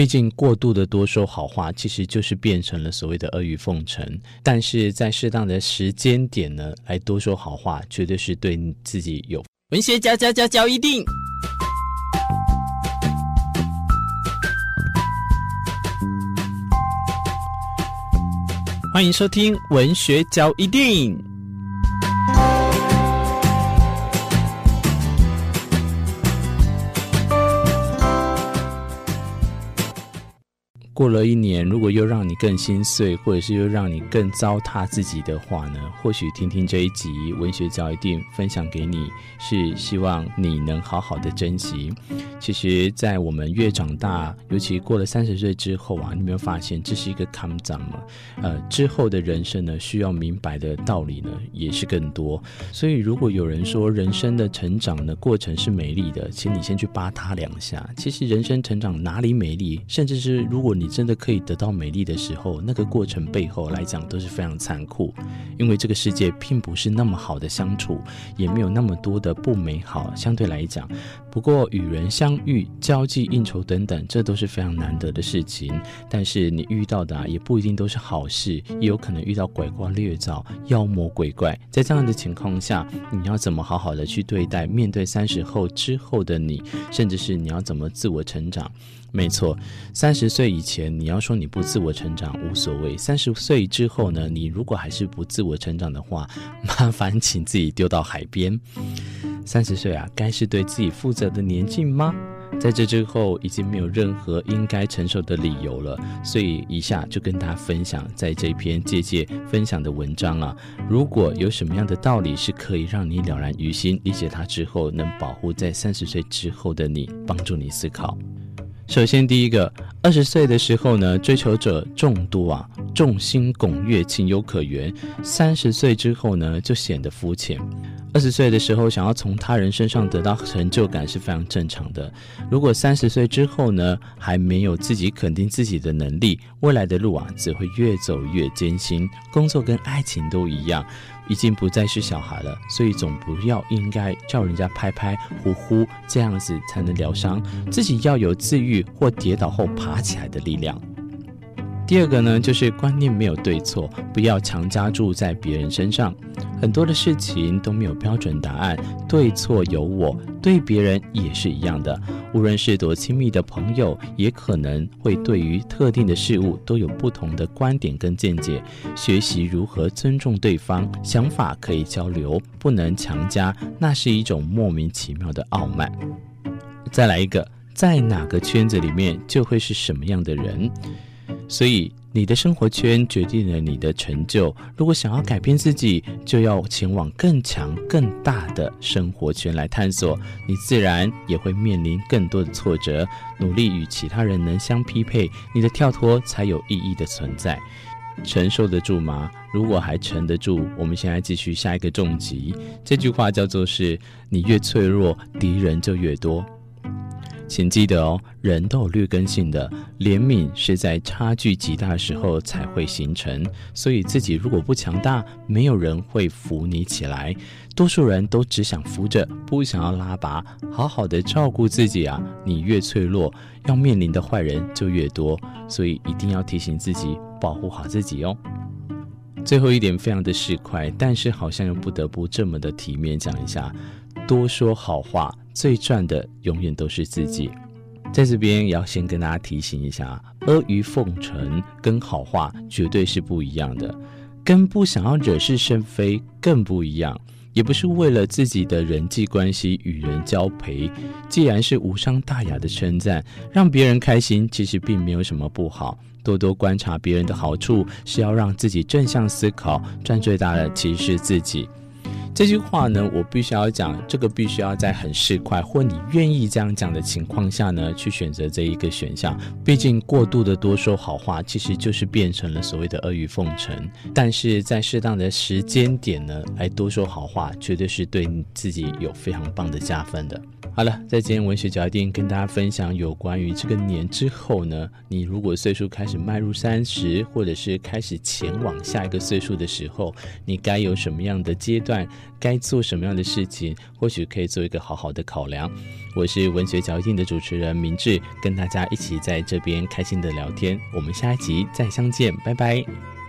毕竟过度的多说好话，其实就是变成了所谓的阿谀奉承。但是在适当的时间点呢，来多说好话，绝对是对自己有。文学嚼嚼嚼嚼一定。欢迎收听文学嚼一定。过了一年，如果又让你更心碎，或者是又让你更糟蹋自己的话呢？或许听听这一集文学嚼一定分享给你，是希望你能好好的珍惜。其实，在我们越长大，尤其过了三十岁之后啊，你有没有发现这是一个坎障嘛？呃，之后的人生呢，需要明白的道理呢，也是更多。所以，如果有人说人生的成长的过程是美丽的，请你先去扒他两下。其实，人生成长哪里美丽？甚至是如果你真的可以得到美丽的时候，那个过程背后来讲都是非常残酷，因为这个世界并不是那么好的相处，也没有那么多的不美好。相对来讲，不过与人相遇、交际应酬等等，这都是非常难得的事情。但是你遇到的，也不一定都是好事，也有可能遇到拐瓜裂枣、妖魔鬼怪。在这样的情况下，你要怎么好好的去对待？面对三十后之后的你，甚至是你要怎么自我成长？没错，三十岁以前你要说你不自我成长无所谓，三十岁之后呢，你如果还是不自我成长的话，麻烦请自己丢到海边。三十岁啊，该是对自己负责的年纪吗？在这之后已经没有任何应该承受的理由了，所以以下就跟大家分享在这篇借借分享的文章啊，如果有什么样的道理是可以让你了然于心，理解它之后能保护在三十岁之后的你，帮助你思考。首先，第一个，二十岁的时候呢，追求者众多啊，众星拱月，情有可原。三十岁之后呢，就显得肤浅。二十岁的时候，想要从他人身上得到成就感是非常正常的。如果三十岁之后呢，还没有自己肯定自己的能力，未来的路啊，只会越走越艰辛。工作跟爱情都一样。已经不再是小孩了，所以总不要应该叫人家拍拍呼呼，这样子才能疗伤。自己要有自愈或跌倒后爬起来的力量。第二个呢，就是观念没有对错，不要强加住在别人身上。很多的事情都没有标准答案，对错有我，对别人也是一样的。无论是多亲密的朋友，也可能会对于特定的事物都有不同的观点跟见解。学习如何尊重对方，想法可以交流，不能强加，那是一种莫名其妙的傲慢。再来一个，在哪个圈子里面，就会是什么样的人。所以。你的生活圈决定了你的成就。如果想要改变自己，就要前往更强、更大的生活圈来探索。你自然也会面临更多的挫折。努力与其他人能相匹配，你的跳脱才有意义的存在。承受得住吗？如果还撑得住，我们现在继续下一个重击。这句话叫做是：你越脆弱，敌人就越多。请记得哦，人都有劣根性的，怜悯是在差距极大的时候才会形成。所以自己如果不强大，没有人会扶你起来。多数人都只想扶着，不想要拉拔。好好的照顾自己啊，你越脆弱，要面临的坏人就越多。所以一定要提醒自己，保护好自己哦。最后一点非常的市侩，但是好像又不得不这么的体面讲一下。多说好话，最赚的永远都是自己。在这边也要先跟大家提醒一下，阿谀奉承跟好话绝对是不一样的，跟不想要惹是生非更不一样，也不是为了自己的人际关系与人交陪。既然是无伤大雅的称赞，让别人开心，其实并没有什么不好。多多观察别人的好处，是要让自己正向思考，赚最大的其实是自己。这句话呢，我必须要讲，这个必须要在很市侩或你愿意这样讲的情况下呢，去选择这一个选项。毕竟过度的多说好话，其实就是变成了所谓的阿谀奉承。但是在适当的时间点呢，来多说好话，绝对是对你自己有非常棒的加分的。好了，在今天文学角一跟大家分享有关于这个年之后呢，你如果岁数开始迈入三十，或者是开始前往下一个岁数的时候，你该有什么样的阶段？该做什么样的事情，或许可以做一个好好的考量。我是文学脚印的主持人明志，跟大家一起在这边开心的聊天。我们下一集再相见，拜拜。